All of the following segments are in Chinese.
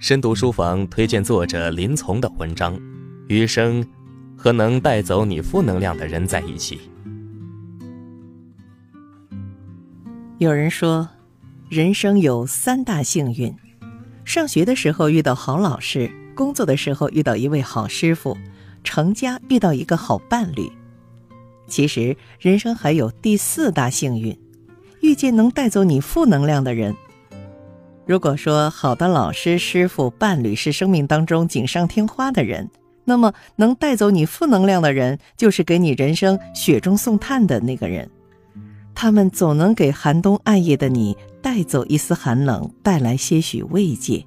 深读书房推荐作者林从的文章《余生和能带走你负能量的人在一起》。有人说，人生有三大幸运：上学的时候遇到好老师，工作的时候遇到一位好师傅，成家遇到一个好伴侣。其实，人生还有第四大幸运，遇见能带走你负能量的人。如果说好的老师、师傅、伴侣是生命当中锦上添花的人，那么能带走你负能量的人，就是给你人生雪中送炭的那个人。他们总能给寒冬暗夜的你带走一丝寒冷，带来些许慰藉。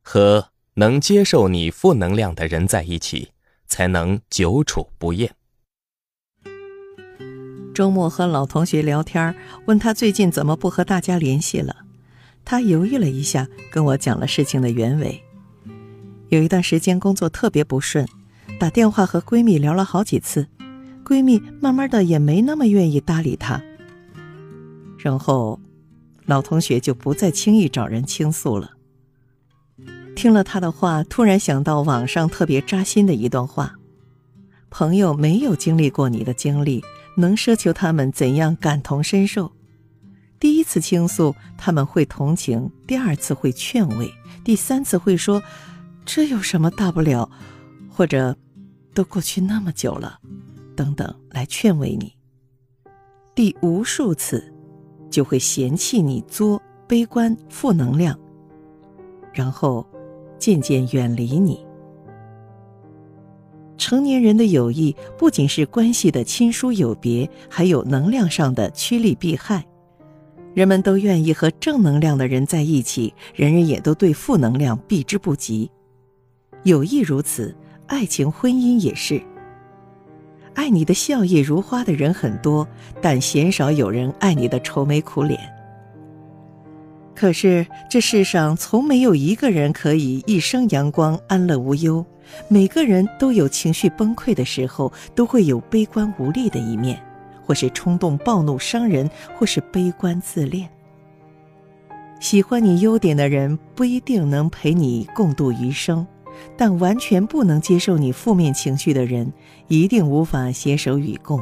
和能接受你负能量的人在一起，才能久处不厌。周末和老同学聊天，问他最近怎么不和大家联系了。他犹豫了一下，跟我讲了事情的原委。有一段时间工作特别不顺，打电话和闺蜜聊了好几次，闺蜜慢慢的也没那么愿意搭理他。然后，老同学就不再轻易找人倾诉了。听了他的话，突然想到网上特别扎心的一段话：朋友没有经历过你的经历。能奢求他们怎样感同身受？第一次倾诉，他们会同情；第二次会劝慰；第三次会说：“这有什么大不了？”或者“都过去那么久了”，等等来劝慰你。第无数次，就会嫌弃你作、悲观、负能量，然后渐渐远离你。成年人的友谊不仅是关系的亲疏有别，还有能量上的趋利避害。人们都愿意和正能量的人在一起，人人也都对负能量避之不及。友谊如此，爱情、婚姻也是。爱你的笑靥如花的人很多，但鲜少有人爱你的愁眉苦脸。可是这世上从没有一个人可以一生阳光、安乐无忧。每个人都有情绪崩溃的时候，都会有悲观无力的一面，或是冲动暴怒伤人，或是悲观自恋。喜欢你优点的人不一定能陪你共度余生，但完全不能接受你负面情绪的人，一定无法携手与共。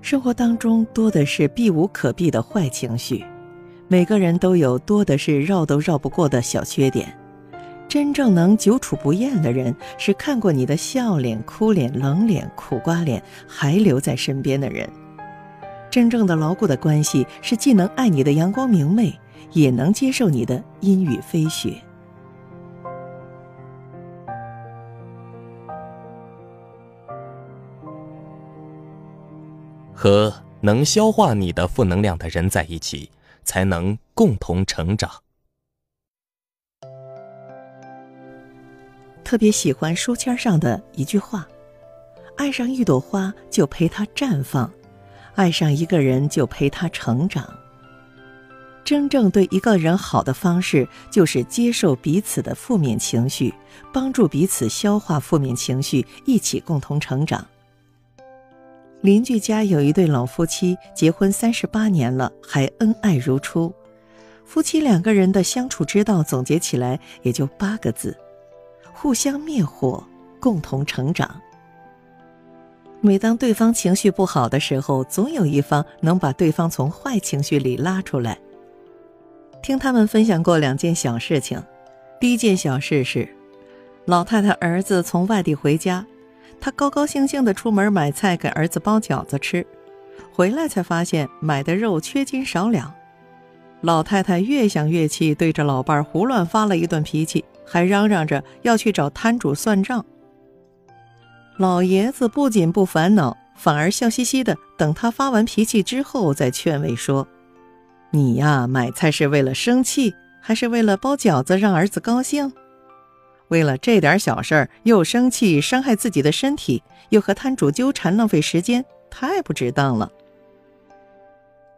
生活当中多的是避无可避的坏情绪，每个人都有多的是绕都绕不过的小缺点。真正能久处不厌的人，是看过你的笑脸、哭脸、冷脸、苦瓜脸，还留在身边的人。真正的牢固的关系，是既能爱你的阳光明媚，也能接受你的阴雨飞雪。和能消化你的负能量的人在一起，才能共同成长。特别喜欢书签上的一句话：“爱上一朵花，就陪它绽放；爱上一个人，就陪他成长。”真正对一个人好的方式，就是接受彼此的负面情绪，帮助彼此消化负面情绪，一起共同成长。邻居家有一对老夫妻，结婚三十八年了，还恩爱如初。夫妻两个人的相处之道，总结起来也就八个字。互相灭火，共同成长。每当对方情绪不好的时候，总有一方能把对方从坏情绪里拉出来。听他们分享过两件小事情。第一件小事是，老太太儿子从外地回家，她高高兴兴的出门买菜给儿子包饺子吃，回来才发现买的肉缺斤少两。老太太越想越气，对着老伴儿胡乱发了一顿脾气。还嚷嚷着要去找摊主算账。老爷子不仅不烦恼，反而笑嘻嘻的等他发完脾气之后再劝慰说：“你呀，买菜是为了生气，还是为了包饺子让儿子高兴？为了这点小事儿又生气，伤害自己的身体，又和摊主纠缠，浪费时间，太不值当了。”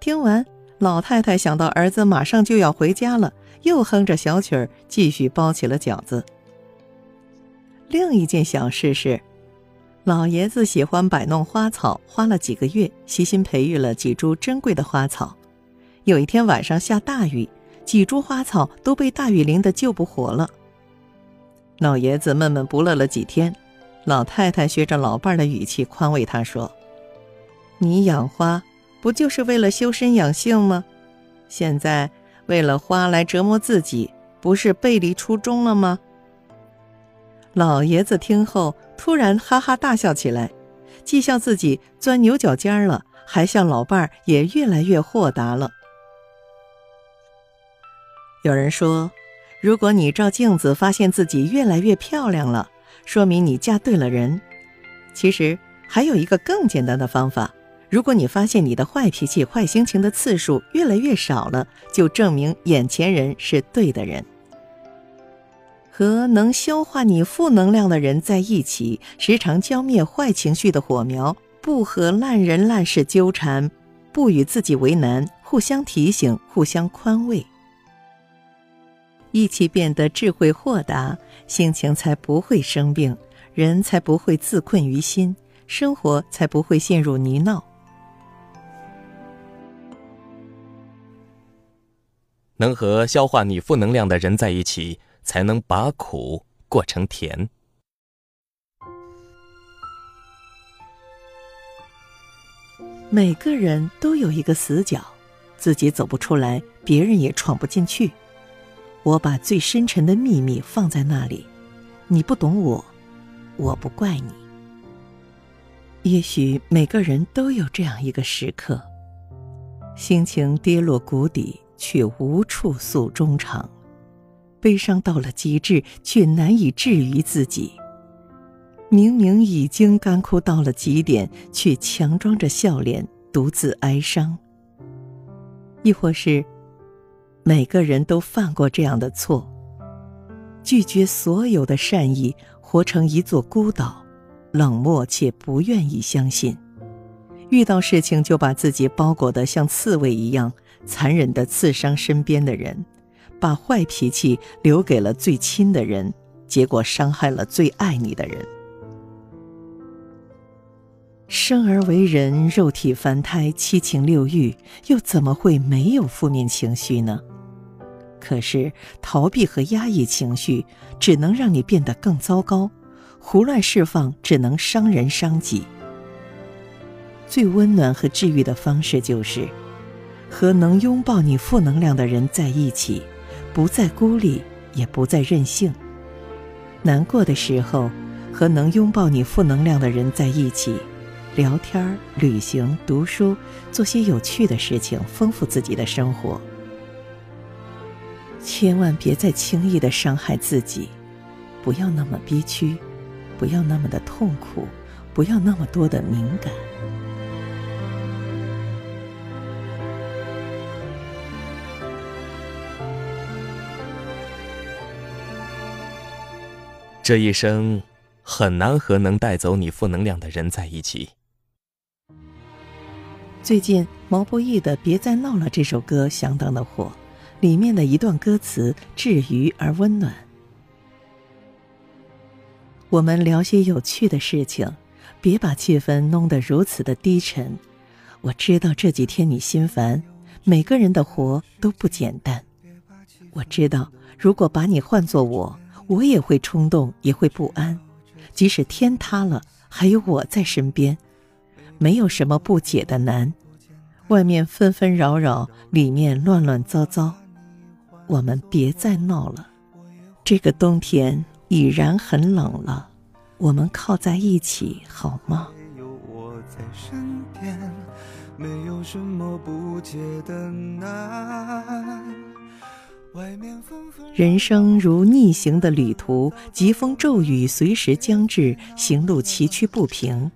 听完，老太太想到儿子马上就要回家了。又哼着小曲儿，继续包起了饺子。另一件小事是，老爷子喜欢摆弄花草，花了几个月，悉心培育了几株珍贵的花草。有一天晚上下大雨，几株花草都被大雨淋得救不活了。老爷子闷闷不乐了几天，老太太学着老伴的语气宽慰他说：“你养花不就是为了修身养性吗？现在为了花来折磨自己，不是背离初衷了吗？”老爷子听后突然哈哈大笑起来，既笑自己钻牛角尖了，还笑老伴儿也越来越豁达了。有人说，如果你照镜子发现自己越来越漂亮了，说明你嫁对了人。其实还有一个更简单的方法：如果你发现你的坏脾气、坏心情的次数越来越少了，就证明眼前人是对的人。和能消化你负能量的人在一起，时常浇灭坏情绪的火苗；不和烂人烂事纠缠，不与自己为难，互相提醒，互相宽慰。一起变得智慧豁达，心情才不会生病，人才不会自困于心，生活才不会陷入泥淖。能和消化你负能量的人在一起，才能把苦过成甜。每个人都有一个死角，自己走不出来，别人也闯不进去。我把最深沉的秘密放在那里，你不懂我，我不怪你。也许每个人都有这样一个时刻，心情跌落谷底，却无处诉衷肠；悲伤到了极致，却难以治愈自己。明明已经干枯到了极点，却强装着笑脸，独自哀伤。亦或是。每个人都犯过这样的错，拒绝所有的善意，活成一座孤岛，冷漠且不愿意相信。遇到事情就把自己包裹得像刺猬一样，残忍地刺伤身边的人，把坏脾气留给了最亲的人，结果伤害了最爱你的人。生而为人，肉体凡胎，七情六欲，又怎么会没有负面情绪呢？可是，逃避和压抑情绪，只能让你变得更糟糕；胡乱释放，只能伤人伤己。最温暖和治愈的方式，就是和能拥抱你负能量的人在一起，不再孤立，也不再任性。难过的时候，和能拥抱你负能量的人在一起，聊天、旅行、读书，做些有趣的事情，丰富自己的生活。千万别再轻易的伤害自己，不要那么憋屈，不要那么的痛苦，不要那么多的敏感。这一生很难和能带走你负能量的人在一起。最近毛不易的《别再闹了》这首歌相当的火。里面的一段歌词治愈而温暖。我们聊些有趣的事情，别把气氛弄得如此的低沉。我知道这几天你心烦，每个人的活都不简单。我知道，如果把你换做我，我也会冲动，也会不安。即使天塌了，还有我在身边，没有什么不解的难。外面纷纷扰扰，里面乱乱糟糟。我们别再闹了，这个冬天已然很冷了，我们靠在一起好吗？没有什么不解的难人生如逆行的旅途，疾风骤雨随时将至，行路崎岖不平。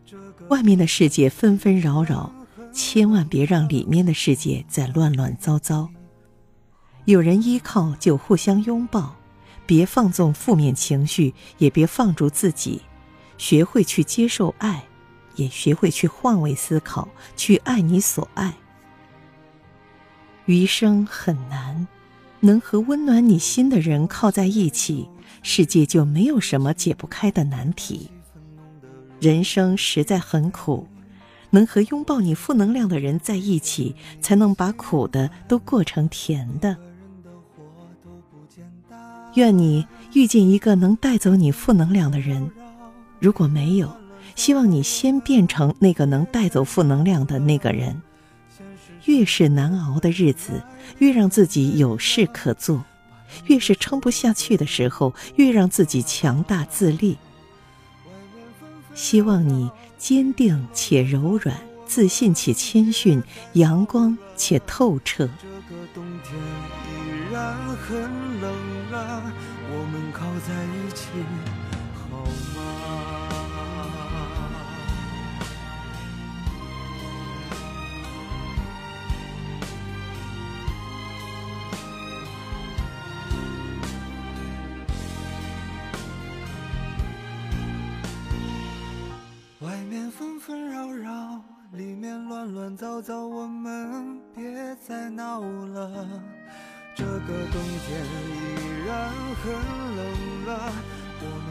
外面的世界纷纷扰扰，千万别让里面的世界再乱乱糟糟。有人依靠就互相拥抱，别放纵负面情绪，也别放逐自己，学会去接受爱，也学会去换位思考，去爱你所爱。余生很难，能和温暖你心的人靠在一起，世界就没有什么解不开的难题。人生实在很苦，能和拥抱你负能量的人在一起，才能把苦的都过成甜的。愿你遇见一个能带走你负能量的人，如果没有，希望你先变成那个能带走负能量的那个人。越是难熬的日子，越让自己有事可做；越是撑不下去的时候，越让自己强大自立。希望你坚定且柔软，自信且谦逊，阳光且透彻。这个冬天依然很冷啊我们靠在一起好纷纷扰扰，里面乱乱糟糟，我们别再闹了。这个冬天依然很冷了，我们。